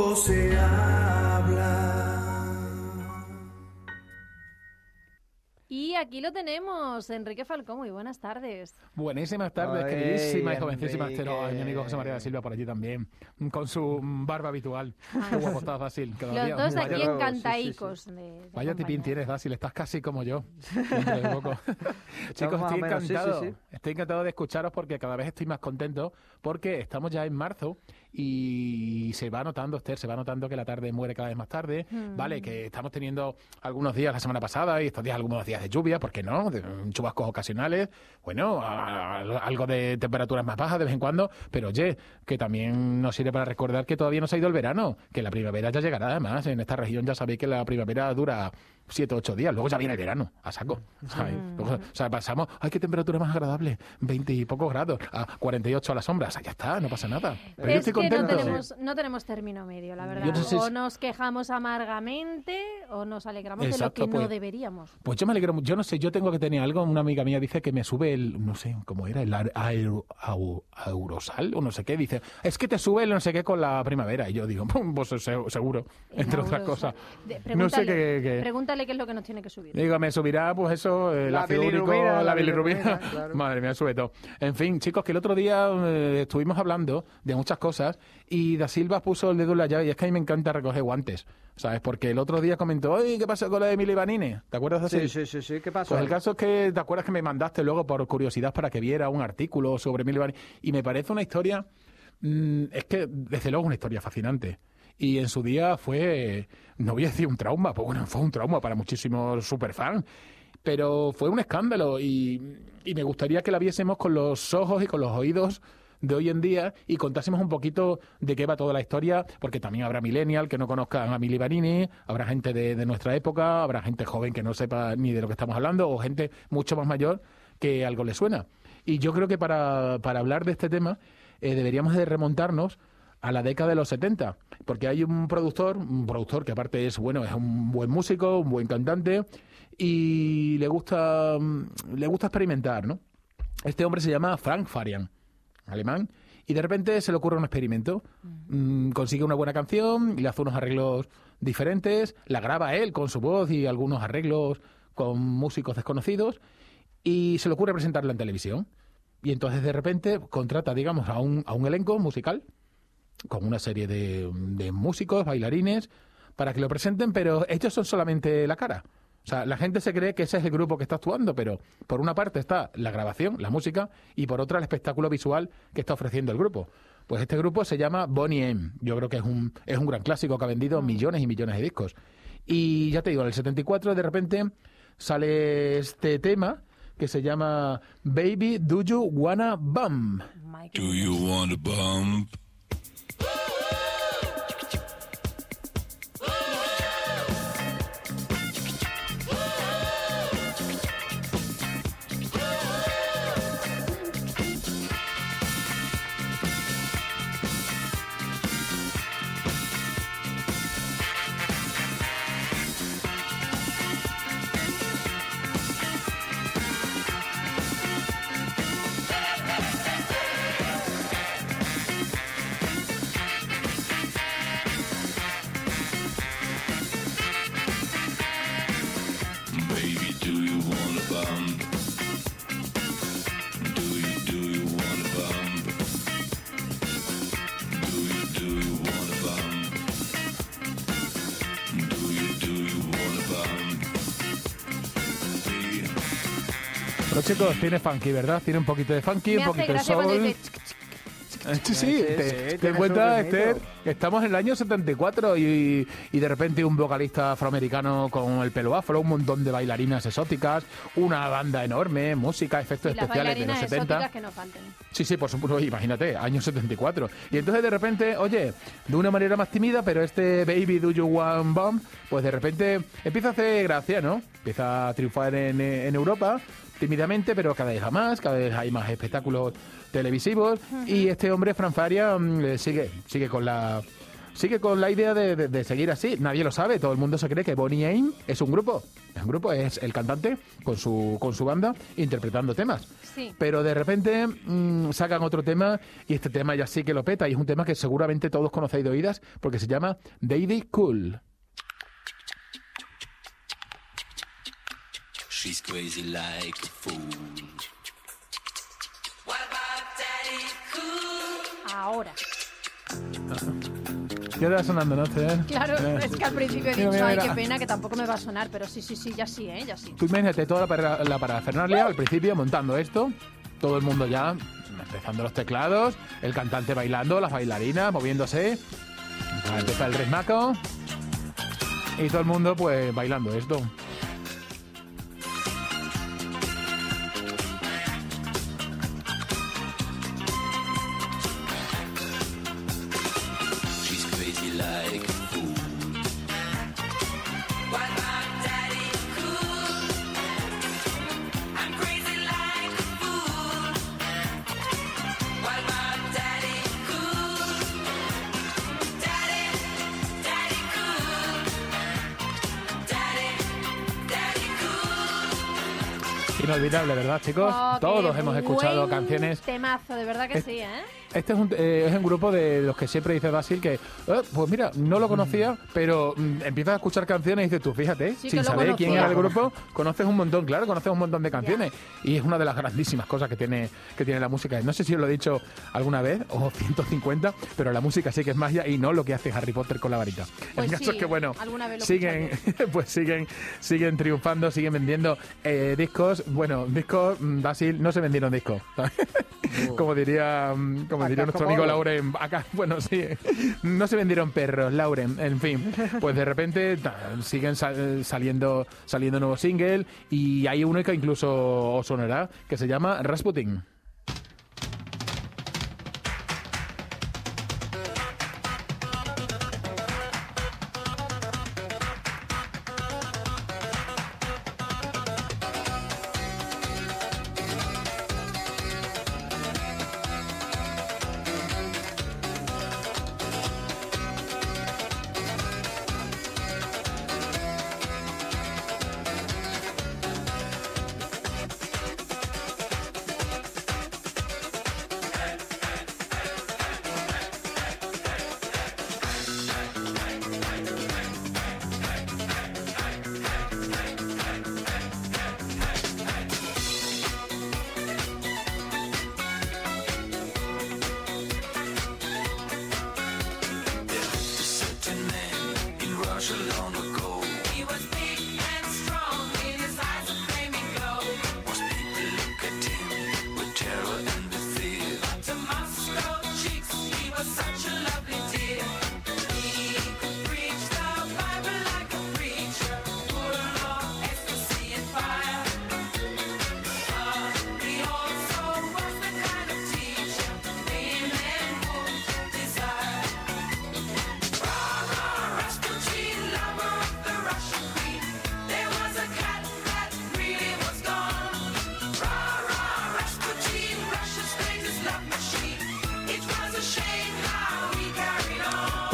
Poco se habla. Y aquí lo tenemos, Enrique Falcón. Muy buenas tardes. Buenísimas tardes, Ay, queridísima y jovencísima. Estero. Ay, mi amigo José María da Silva por allí también, con su barba habitual. Qué guapo estás, cada Los día. dos Vaya- aquí sí, sí, encantaicos. de- de Vaya tipín tienes, Dasil, estás casi como yo. poco. Chicos, estoy menos, sí, sí, encantado. sí. Estoy encantado de escucharos porque cada vez estoy más contento porque estamos ya en marzo y se va notando, Esther, se va notando que la tarde muere cada vez más tarde. Mm. Vale, que estamos teniendo algunos días la semana pasada y estos días algunos días de lluvia, ¿por qué no? De, chubascos ocasionales. Bueno, algo de temperaturas más bajas de vez en cuando, pero oye, que también nos sirve para recordar que todavía no se ha ido el verano, que la primavera ya llegará además. En esta región ya sabéis que la primavera dura siete o ocho días, luego ya viene el verano, a saco. ¿sabes? Luego, o sea, pasamos, ay, qué temperatura más agradable, 20 y pocos grados, a 48 a la sombra, o sea, ya está, no pasa nada. Pero yo Es estoy que no contento. tenemos, no tenemos término medio, la verdad. Yo no sé o nos quejamos amargamente o nos alegramos Exacto, de lo que no pues. deberíamos. Pues yo me alegro mucho. Yo no sé, yo tengo que tener algo. Una amiga mía dice que me sube el, no sé cómo era, el aer- aero- aurosal o no sé qué. Dice, es que te sube el no sé qué con la primavera. Y yo digo, "Pum, pues se- seguro, El entre otras cosas. de- No sé qué. qué- Pregúntale qué es lo que nos tiene que subir. Digo, me subirá, pues eso, el La ácido úrico, bilirrubina, la la bilirrubina. claro. Madre mía, sube todo. En fin, chicos, que el otro día eh, estuvimos hablando de muchas cosas y Da Silva puso el dedo en la llave y es que a mí me encanta recoger guantes, ¿sabes? Porque el otro día comentó, oye, ¿qué pasa con la de Emily Vanini? ¿Te acuerdas de Sí, sí, sí, sí. ¿Qué pasó? Pues el caso es que, ¿te acuerdas que me mandaste luego por curiosidad para que viera un artículo sobre Emily? Y me parece una historia, mm, es que desde luego una historia fascinante. Y en su día fue, no voy a decir un trauma, pues bueno, fue un trauma para muchísimos superfans, pero fue un escándalo y, me gustaría que la viésemos con los ojos y con los oídos de hoy en día y contásemos un poquito de qué va toda la historia, porque también habrá millennial que no conozcan a Mili Vanini, habrá gente de, de nuestra época, habrá gente joven que no sepa ni de lo que estamos hablando, o gente mucho más mayor que algo le suena. Y yo creo que para, para hablar de este tema eh, deberíamos de remontarnos a la década de los 70, porque hay un productor, un productor que aparte es bueno, es un buen músico, un buen cantante y le gusta mm, le gusta experimentar, ¿no? Este hombre se llama Frank Farian, alemán, y de repente se le ocurre un experimento. Mm, consigue una buena canción y le hace unos arreglos diferentes, la graba él con su voz y algunos arreglos con músicos desconocidos y se le ocurre presentarla en televisión. Y entonces de repente contrata, digamos, a un, a un elenco musical con una serie de, de músicos, bailarines, para que lo presenten, pero ellos son solamente la cara. O sea, la gente se cree que ese es el grupo que está actuando, pero por una parte está la grabación, la música, y por otra el espectáculo visual que está ofreciendo el grupo. Pues este grupo se llama Bonnie M. Yo creo que es un, es un gran clásico que ha vendido millones y millones de discos. Y ya te digo, en el 74 de repente sale este tema que se llama Baby Do You Wanna Bum. My Do you want a bump? Chicos, tiene funky, ¿verdad? Tiene un poquito de funky, Me un hace poquito de gracia cuando soul. dice Sí, sí, Sí, te, sí, te ritmito. Esther, estamos en el año 74 y, y de repente un vocalista afroamericano con el pelo afro, un montón de bailarinas exóticas, una banda enorme, música, efectos Y las especiales de los bailarinas 70. exóticas que no falten. Sí, sí, por supuesto, imagínate, año 74. Y entonces de repente, oye, de una manera más tímida, pero este Baby Do You Want Bomb, pues de repente empieza a hacer gracia, ¿no? Empieza a triunfar en, en Europa, tímidamente, pero cada vez más, cada vez hay más espectáculos televisivos. Y este hombre, Fran Faria, mm, sigue, sigue con la... Sigue con la idea de, de- de seguir así. Nadie lo sabe. Todo el mundo se cree que Bonnie Aim es un grupo. Es un grupo, es el cantante con su, con su banda interpretando temas. Sí. Pero de repente mm, sacan otro tema y este tema ya sí que lo peta y es un tema que seguramente todos conocéis de oídas porque se llama Daddy Cool. She's crazy like a fool. Ahora. Ya te va sonando, ¿no? Claro, Eh. es que al principio he Mira, dicho, mira, ay, qué pena, que tampoco me va a sonar, pero sí, sí, sí, ya sí, ¿eh? Ya sí. Tú imagínate toda la, para, la parafernalia al principio montando esto, todo el mundo ya empezando los teclados, el cantante bailando, las bailarinas moviéndose, empieza el resmaco y todo el mundo pues bailando esto. Inolvidable, ¿verdad, chicos? Oh, Todos hemos escuchado buen canciones Temazo, de verdad que Es- sí, ¿eh? Este es un, eh, es un grupo de los que siempre dice Basil que, "Eh, pues mira, no lo conocía, pero mm, empiezas a escuchar canciones y dices tú, fíjate, Sí que sin lo saber quién conocía. era el grupo, conoces un montón, claro, conoces un montón de canciones. Y es una de las grandísimas cosas que tiene, que tiene la música. No sé si os lo he dicho alguna vez, o 150, pero la música sí que es magia y no lo que hace Harry Potter con la varita. Pues el caso sí, es que, bueno, alguna vez lo siguen, pues siguen, siguen triunfando, siguen vendiendo eh, discos. Bueno, discos, mm, Basil, no se vendieron discos. como diría, mm, como diría Acá nuestro como amigo. Lauren, acá, bueno, sí, no se vendieron perros, Lauren, en fin, pues de repente ta, siguen sal- saliendo, saliendo nuevos singles y hay uno que incluso os sonará, que se llama Rasputin.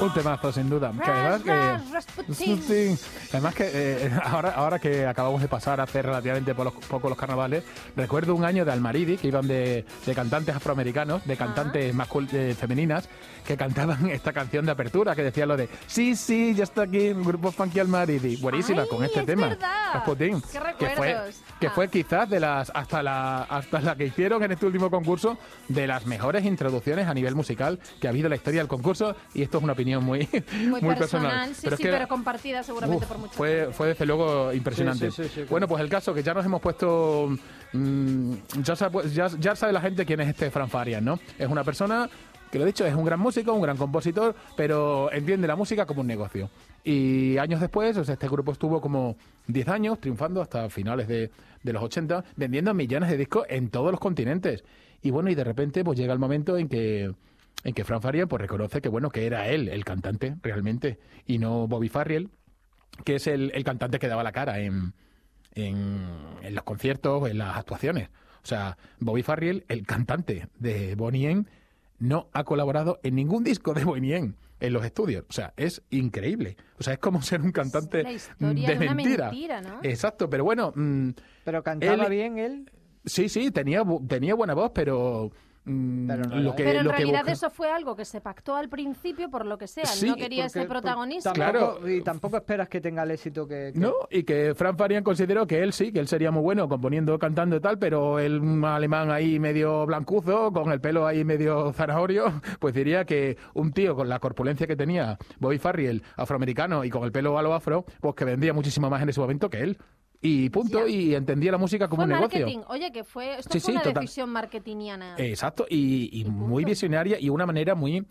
Un temazo, sin duda. Que Ras, además que- ras, Rasputin. Rasputin. Además que eh, ahora, ahora que acabamos de pasar hace relativamente po- poco los carnavales, recuerdo un año de Almaridi, que iban de, de cantantes afroamericanos, de cantantes mascul- de femeninas, que cantaban esta canción de apertura, que decía lo de Sí, sí, ya está aquí el grupo Funky Almaridi. Buenísima, Ay, con este es tema. verdad. Rasputin. Qué que fue, que Ah. fue quizás de las hasta la hasta la que hicieron en este último concurso de las mejores introducciones a nivel musical que ha habido en la historia del concurso y esto es una opinión muy Muy, muy personal, sí, es sí, que- pero compartida seguramente Uf, por muchos. fue, fue desde luego impresionante. Sí, sí, sí, sí, bueno, pues el caso que ya nos hemos puesto. Mm, ya, sabe, la gente quién es este Fran Farias, ¿no? Es una persona que lo he dicho, es un gran músico, un gran compositor, pero entiende la música como un negocio. Y años después, o sea, este grupo estuvo como 10 años triunfando hasta finales de, los 80, vendiendo millones de discos en todos los continentes. Y bueno, y de repente pues llega el momento en que en que Fran Farian pues reconoce que bueno, que era él el cantante realmente y no Bobby Farriel, que es el, el cantante que daba la cara en, en, en los conciertos, en las actuaciones. O sea, Bobby Farriel, el cantante de Bonnie M, no ha colaborado en ningún disco de Bonnie M en los estudios. O sea, es increíble. O sea, es como ser un cantante La historia de mentira. mentira, ¿no? Exacto, pero bueno, mm, Pero cantaba Él- bien él. sí, sí, tenía, bu- tenía buena voz, pero... mm, Pero no lo era que, Pero en lo realidad eso fue algo que se pactó al principio por lo que sea. Él Sí, no quería Porque- ese tampoco- Claro. Y tampoco esperas que tenga el éxito que... que- No, y que Fran Farian consideró que él sí, que él sería muy bueno componiendo, cantando y tal, pero el un alemán ahí medio blancuzo, con el pelo ahí medio zanahorio, pues diría que un tío con la corpulencia que tenía Bobby Farriel, afroamericano y con el pelo a lo afro, pues que vendía muchísimo más en ese momento que él. Y punto, Ya. y entendía la música como Fue un negocio. Oye, que fue. Esto Sí, fue sí, una total. decisión marketingiana. Exacto, y, y muy visionaria y una manera muy,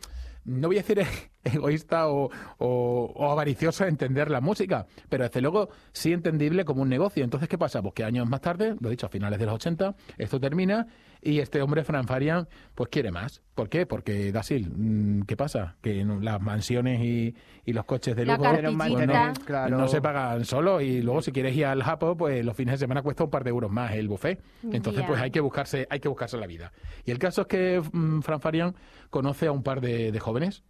no voy a decir egoísta o, o- o avariciosa de entender la música, pero desde luego sí entendible como un negocio. Entonces, ¿qué pasa? Pues que años más tarde, lo he dicho, a finales de los 80, esto termina y este hombre, Fran Farian, pues quiere más. ¿Por qué? Porque, Dasil, mm, ¿qué pasa? Que las mansiones y, y los coches de lujo claro. no se pagan solo y luego si quieres ir al Japo, pues los fines de semana cuesta un par de euros más el buffet. Entonces, pues hay que buscarse, hay que buscarse la vida. Y el caso es que mm, Fran Farian conoce a un par de, de jóvenes.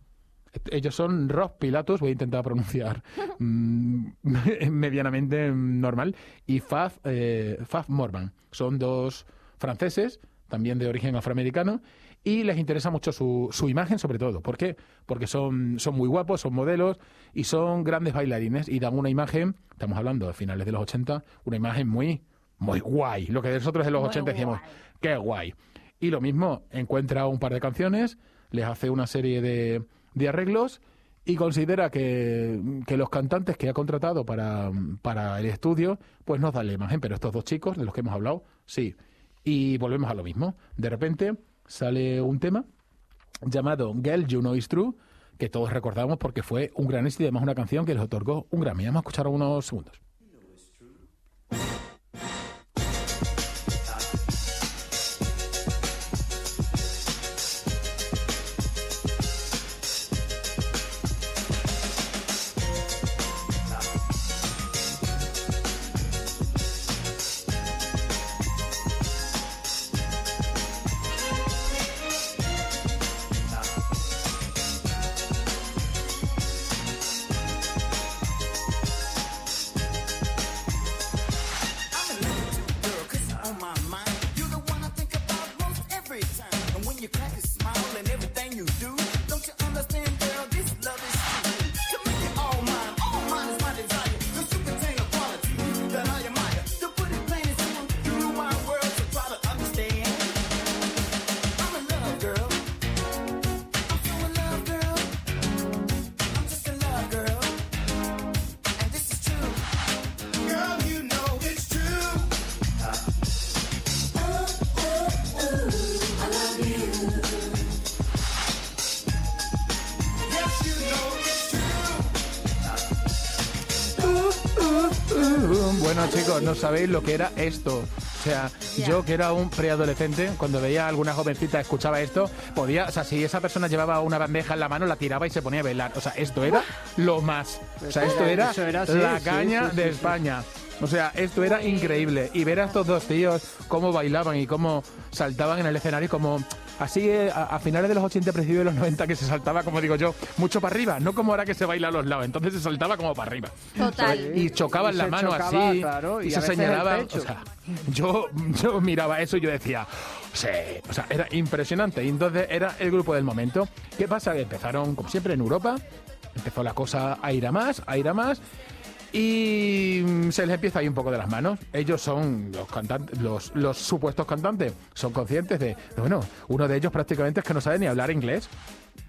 Ellos son Ross Pilatus, voy a intentar pronunciar mm, medianamente normal, y Faf, eh, Faf Morvan. Son dos franceses, también de origen afroamericano, y les interesa mucho su, su imagen sobre todo. ¿Por qué? Porque son, son muy guapos, son modelos y son grandes bailarines y dan una imagen, estamos hablando de finales de los 80, una imagen muy, muy guay. Lo que nosotros en los Muy 80 decíamos, guay. qué guay. Y lo mismo, encuentra un par de canciones, les hace una serie de, de arreglos y considera que, que los cantantes que ha contratado para, para el estudio, pues nos dan la imagen. Pero estos dos chicos de los que hemos hablado, sí. Y volvemos a lo mismo. De repente sale un tema llamado Girl You Know Is True, que todos recordamos porque fue un gran éxito y además una canción que les otorgó un Grammy. Vamos a escuchar unos segundos. When you crack smile and everything you do, don't you understand, no sabéis lo que era esto. O sea, yo que era un preadolescente, cuando veía a alguna jovencita escuchaba esto, podía, o sea, si esa persona llevaba una bandeja en la mano, la tiraba y se ponía a bailar. O sea, esto era lo más. O sea, esto era, Eso era, sí, la caña sí, de sí. España. O sea, esto era increíble. Y ver a estos dos tíos cómo bailaban y cómo saltaban en el escenario, como así eh, a, a finales de los 80, principios de los 90, que se saltaba, como digo yo, mucho para arriba, no como ahora que se baila a los lados. Entonces se saltaba como para arriba. Total. Y chocaban Y la mano chocaba, así claro, y, y se señalaban. O sea, yo, yo miraba eso y yo decía, sí, o sea, era impresionante. Y entonces era el grupo del momento. ¿Qué pasa? Que empezaron, como siempre, en Europa. Empezó la cosa a ir a más, a ir a más. Y mm, se les empieza ahí un poco de las manos. Ellos son los cantantes, los, los supuestos cantantes, son conscientes de, bueno, uno de ellos prácticamente es que no sabe ni hablar inglés.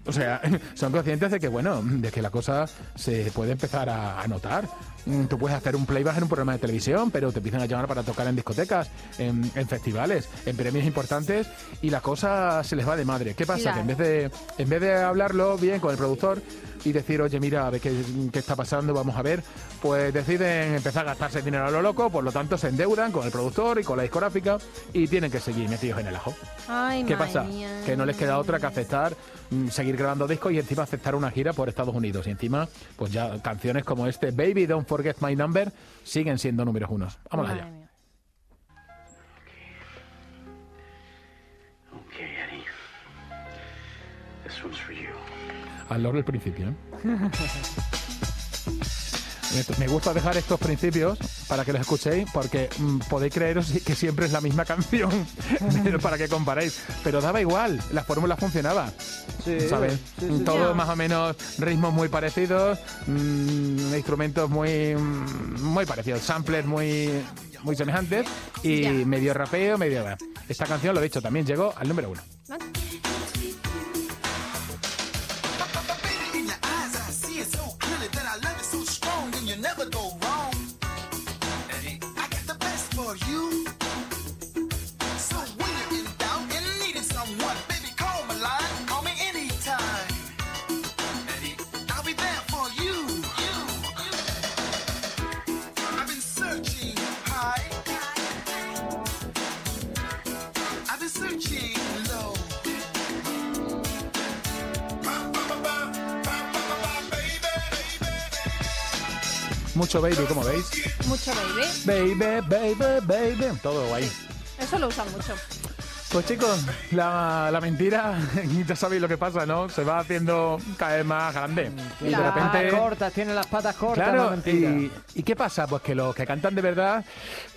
O sea, son conscientes de que, bueno, de que la cosa se puede empezar a, a notar. Mm, Tú puedes hacer un playback en un programa de televisión, pero te empiezan a llamar para tocar en discotecas, en, en festivales, en premios importantes y la cosa se les va de madre. ¿Qué pasa? Claro. Que en vez de en vez de hablarlo bien con el productor y decir, oye, mira, a ver qué, qué está pasando, vamos a ver, pues deciden empezar a gastarse dinero a lo loco, por lo tanto se endeudan con el productor y con la discográfica y tienen que seguir metidos en el ajo. Ay, ¿Qué pasa? mía. Que no les queda otra que aceptar, mm, seguir grabando discos y encima aceptar una gira por Estados Unidos. Y encima, pues ya canciones como este Baby Don't Forget My Number siguen siendo números unos. Vamos allá. mía. Okay, Eddie. This one's for you. Al loro del principio. ¿eh? Me- Me gusta dejar estos principios para que los escuchéis, porque mm, podéis creeros que siempre es la misma canción, pero para que comparéis. Pero daba igual, la fórmula funcionaba. Sí, ¿Sabes? sí. Todo más o menos ritmos muy parecidos, mm, instrumentos muy mm, muy parecidos, samplers muy muy semejantes y medio rapeo, medio... Esta canción, lo he dicho, también llegó al número uno. Mucho baby, como veis. Mucho baby. Baby, baby, baby. Todo ahí. Eso lo usan mucho. Pues chicos, la, la mentira, ya sabéis lo que pasa, ¿no? Se va haciendo cada vez más grande. Y de repente... Cortas, tiene las patas cortas, Claro, no mentira. y, ¿y qué pasa? Pues que los que cantan de verdad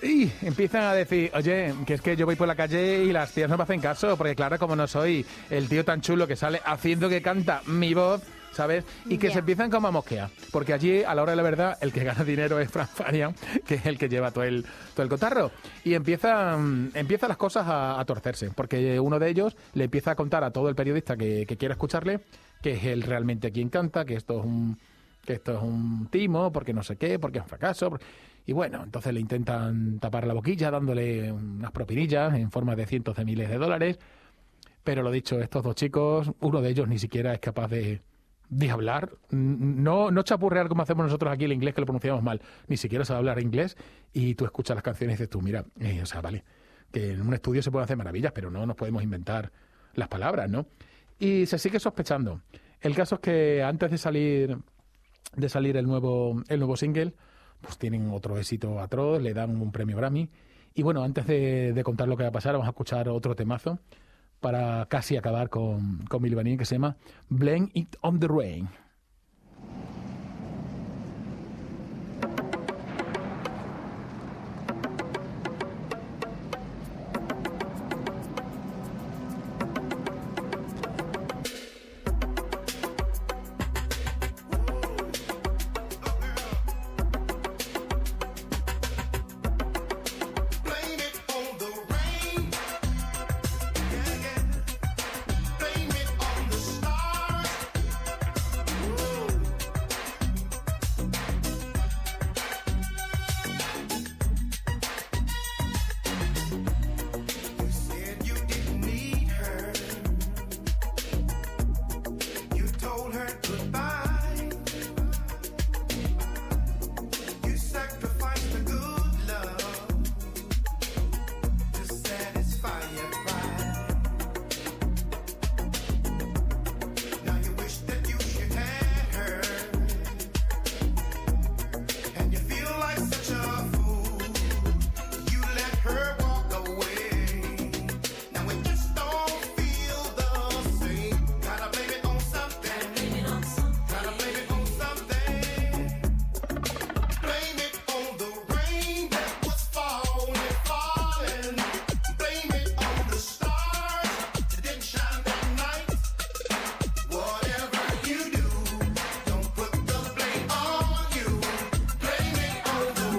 y empiezan a decir, oye, que es que yo voy por la calle y las tías no me hacen caso, porque claro, como no soy el tío tan chulo que sale haciendo que canta mi voz, ¿sabes? Y que se empiezan como a mosquear, porque allí, a la hora de la verdad, el que gana dinero es Fran Farian, que es el que lleva todo el, todo el cotarro. Y empiezan, empiezan las cosas a, a torcerse, porque uno de ellos le empieza a contar a todo el periodista que, que quiera escucharle que es él realmente quien canta, que esto es un que esto es un timo, porque no sé qué, porque es un fracaso. Y bueno, entonces le intentan tapar la boquilla dándole unas propinillas en forma de cientos de miles de dólares. Pero lo dicho, estos dos chicos, uno de ellos ni siquiera es capaz de, de hablar, no, no chapurrear como hacemos nosotros aquí el inglés, que lo pronunciamos mal, ni siquiera sabe hablar inglés, y tú escuchas las canciones y dices tú, mira, eh, o sea, vale, que en un estudio se pueden hacer maravillas, pero no nos podemos inventar las palabras, ¿no? Y se sigue sospechando. El caso es que antes de salir de salir el nuevo el nuevo single, pues tienen otro éxito atroz, le dan un premio Grammy. Y bueno, antes de, de contar lo que va a pasar, vamos a escuchar otro temazo para casi acabar con, con Milli Vanilli que se llama Blame It on the Rain.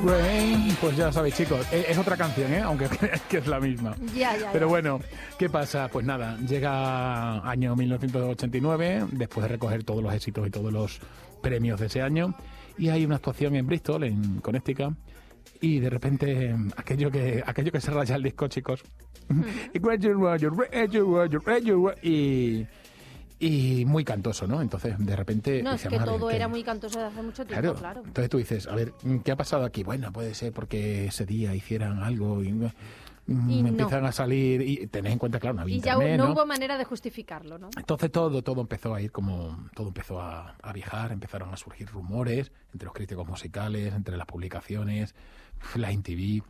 Rain, pues ya sabéis chicos, e- es otra canción, ¿eh? aunque creáis que es la misma. Ya, ya, Pero bueno, ¿Qué pasa? Pues nada, llega año 1989, después de recoger todos los éxitos y todos los premios de ese año, y hay una actuación en Bristol, en Connecticut, y de repente aquello que aquello que se raya el disco, chicos. Y y muy cantoso, ¿no? Entonces, de repente... No, es que "A ver, todo ¿qué?". era muy cantoso desde hace mucho tiempo, Claro. claro. Entonces tú dices, a ver, ¿qué ha pasado aquí? Bueno, puede ser porque ese día hicieran algo y, Y no. empiezan a salir y tenés en cuenta, claro, no había Y ya no, ¿no? hubo manera de justificarlo, ¿no? Entonces todo, todo empezó a ir como, todo empezó a, a viajar, empezaron a surgir rumores entre los críticos musicales, entre las publicaciones, la INTV.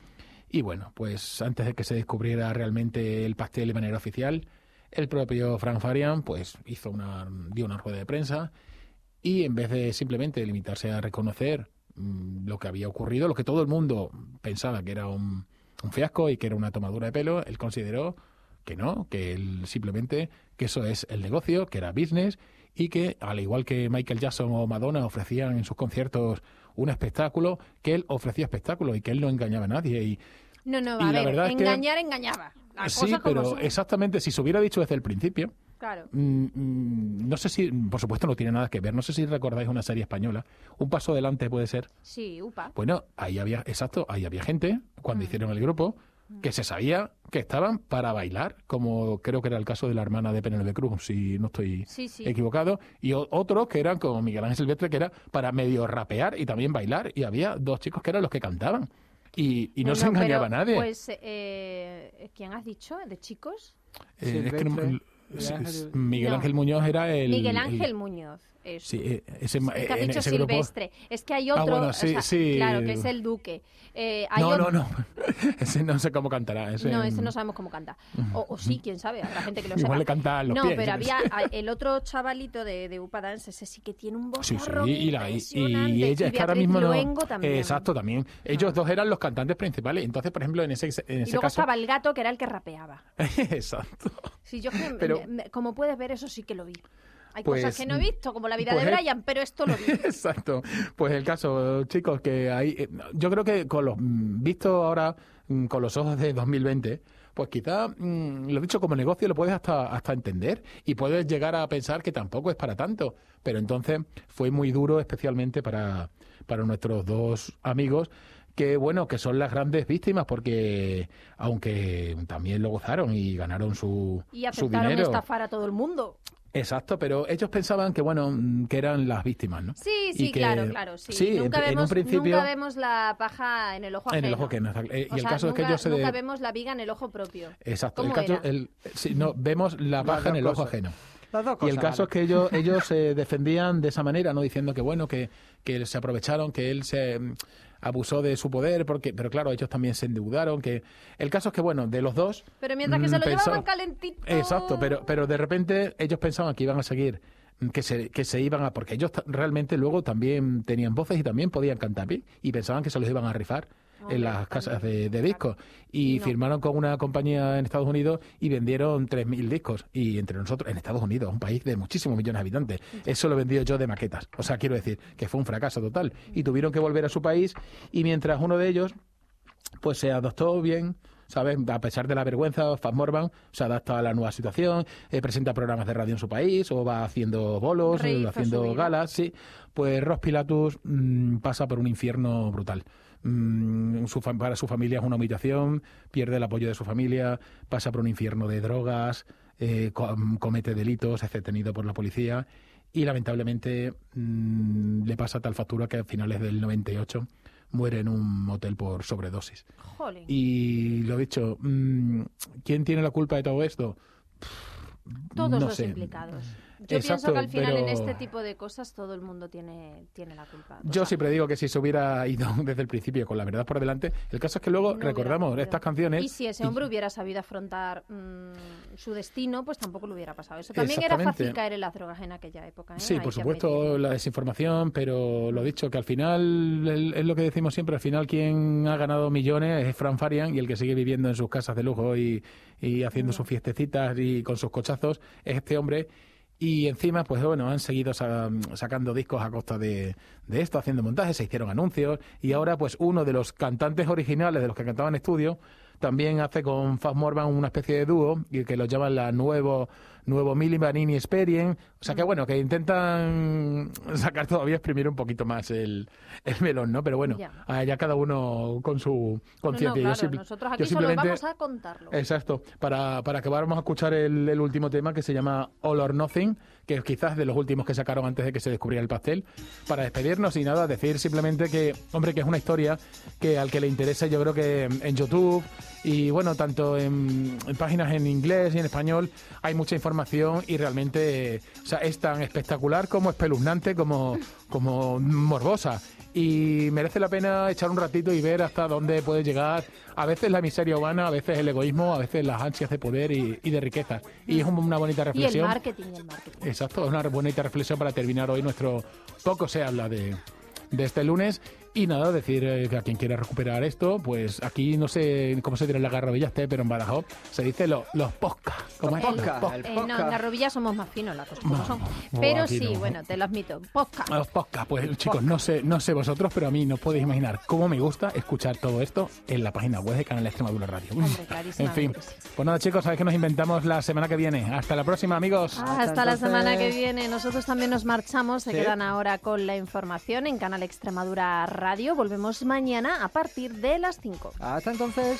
Y bueno, pues antes de que se descubriera realmente el pastel de manera oficial, el propio Frank Farian pues hizo una, dio una rueda de prensa y en vez de simplemente limitarse a reconocer mm, lo que había ocurrido, lo que todo el mundo pensaba que era un, un fiasco y que era una tomadura de pelo, él consideró que no, que él simplemente que eso es el negocio, que era business y que al igual que Michael Jackson o Madonna ofrecían en sus conciertos un espectáculo, que él ofrecía espectáculo y que él no engañaba a nadie y No, no, Y a ver, verdad es que- engañar, engañaba. Sí, pero son. exactamente si se hubiera dicho desde el principio, Claro. Mm, mm, no sé si, por supuesto no tiene nada que ver, no sé si recordáis una serie española, Un Paso Adelante puede ser. Sí, upa. Bueno, ahí había, exacto, ahí había gente, Mm. cuando hicieron el grupo, que se sabía que estaban para bailar, como creo que era el caso de la hermana de Penélope Cruz, si no estoy Sí, sí. equivocado, y otros que eran como Miguel Ángel Silvestre, que era para medio rapear y también bailar, y había dos chicos que eran los que cantaban. Y, y no se Bueno, engañaba a pero, nadie. Pues, eh, ¿quién has dicho? ¿De chicos? Eh, es que no- sí, Miguel Ángel- Muñoz era el... Miguel el- Ángel Muñoz. eso. Sí, eh, ese, Es que en dicho ese grupo- Silvestre. Es que hay otro. bueno, o sí, sea, sí. Claro, que es el Duque. Eh, hay No, otro- no, no. Ese no sé cómo cantará. Ese, No, ese no sabemos cómo canta. O, o sí, quién sabe, habrá gente que lo Igual sepa. le canta a los no, pies, pero había el otro chavalito de, de Upa Dance, ese sí que tiene un voz Sí, sí, y, la, y, y ella es que ahora mismo no. También. Exacto, también. Ellos dos eran los cantantes principales. Entonces, por ejemplo, en ese, en Y ese luego caso. estaba el gato, que era el que rapeaba. Exacto. Sí, yo Pero- me- como puedes ver, eso sí que lo vi. Hay Pues, cosas que no he visto, como la vida pues de es- Brian, pero esto lo vi. Exacto. Pues el caso, chicos, que hay. eh, Yo creo que con los. mm, Visto ahora mm, con los ojos de 2020. Pues quizá, mm, lo dicho, como negocio lo puedes hasta, hasta entender y puedes llegar a pensar que tampoco es para tanto. Pero entonces fue muy duro, especialmente para, para nuestros dos amigos, que bueno, que son las grandes víctimas, porque aunque también lo gozaron y ganaron su, Y su aceptaron dinero. estafar a todo el mundo. Exacto, pero ellos pensaban que bueno, mm, que eran las víctimas, ¿no? Sí, sí, que- claro, claro. Sí. Sí, en, nunca, en vemos, un principio nunca vemos la paja en el ojo ajeno. en el ojo que no. eh, O y el sea, caso nunca, es que ellos se de- nunca vemos la viga en el ojo propio. Exacto, el ¿Cómo caso era? el- sí, no, vemos la paja en el ojo ajeno. Las dos Y el caso vale. es que ellos ellos se defendían de esa manera, no diciendo que bueno, que, que se aprovecharon, que él se abusó de su poder, porque pero claro, ellos también se endeudaron, que el caso es que bueno, de los dos Pero mientras que mm, se lo llevaban calentito. Exacto, pero, pero de repente ellos pensaban que iban a seguir, que se, que se iban a. Porque ellos realmente luego también tenían voces y también podían cantar bien, y pensaban que se los iban a rifar en las casas de, discos. Y no. firmaron con una compañía en Estados Unidos y vendieron 3.000 discos. Y entre nosotros, en Estados Unidos, un país de muchísimos millones de habitantes, eso lo vendió yo de maquetas. O sea, quiero decir que fue un fracaso total. Y tuvieron que volver a su país, y mientras uno de ellos pues se adoptó bien, ¿sabes? A pesar de la vergüenza, Faz Morvan se adapta a la nueva situación, eh, presenta programas de radio en su país, o va haciendo bolos, eh, haciendo galas, sí. Pues Ross Pilatus mm, pasa por un infierno brutal. Mm, su para su familia es una humillación, pierde el apoyo de su familia, pasa por un infierno de drogas, eh, co- comete delitos, es detenido por la policía y lamentablemente mm, le pasa tal factura que a finales del 98 muere en un motel por sobredosis. Jolín. Y lo dicho, mm, ¿quién tiene la culpa de todo esto? Todos no los sé. implicados. Yo Exacto, pienso que al final en este tipo de cosas todo el mundo tiene, tiene la culpa. Yo siempre digo que si se hubiera ido desde el principio con la verdad por delante, el caso es que luego no recordamos estas canciones. Y si ese hombre hubiera sabido afrontar mm, su destino, pues tampoco le hubiera pasado eso. También era fácil caer en las drogas en aquella época. ¿eh? Sí, por supuesto, la desinformación, pero lo dicho, que al final es lo que decimos siempre, al final quien ha ganado millones es Fran Farian y el que sigue viviendo en sus casas de lujo y, y haciendo sus fiestecitas y con sus cochazos es este hombre. Y encima, pues bueno, han seguido sa- sacando discos a costa de, de esto, haciendo montajes, se hicieron anuncios. Y ahora pues uno de los cantantes originales de los que cantaban en estudio también hace con Faz Morvan una especie de dúo y que lo llaman la nuevo nuevo Mili Vanini Experience. O sea que bueno, que intentan sacar todavía exprimir un poquito más el, el melón, ¿no? Pero bueno, Ya. allá cada uno con su No, no, conciencia. Claro, simple- nosotros aquí solo vamos a contarlo. Exacto. Para, para acabar vamos a escuchar el, el último tema que se llama All or Nothing, que es quizás de los últimos que sacaron antes de que se descubriera el pastel. Para despedirnos y nada, decir simplemente que, hombre, que es una historia que al que le interese yo creo que en YouTube y bueno, tanto en, en páginas en inglés y en español hay mucha información y realmente o sea, es tan espectacular como espeluznante, como, como morbosa y merece la pena echar un ratito y ver hasta dónde puede llegar a veces la miseria humana, a veces el egoísmo, a veces las ansias de poder y, y de riqueza. Y es un- una bonita Y el reflexión. marketing, el marketing. Exacto, es una bonita reflexión para terminar hoy nuestro poco se habla de, de este lunes. Y nada, decir eh, que a quien quiera recuperar esto, pues aquí no sé cómo se dirá en la Garrovillaste, pero en Badajoz se dice lo- los podcasts. ¿Cómo es? Los podcasts, Pod- el Eh, no, en Garrovilla somos más finos, las cosas como No, son. no, Pero sí, no. bueno, te lo admito. Podcast. Los podcasts, pues chicos, no sé, no sé vosotros, pero a mí no podéis imaginar cómo me gusta escuchar todo esto en la página web de Canal Extremadura Radio. Hombre, en fin, pues nada chicos, sabéis que nos inventamos la semana que viene. Hasta la próxima, amigos. Hasta, Hasta la semana que viene. Nosotros también nos marchamos. Se Sí. quedan ahora con la información en Canal Extremadura Radio. Volvemos mañana a partir de las 5. Hasta entonces.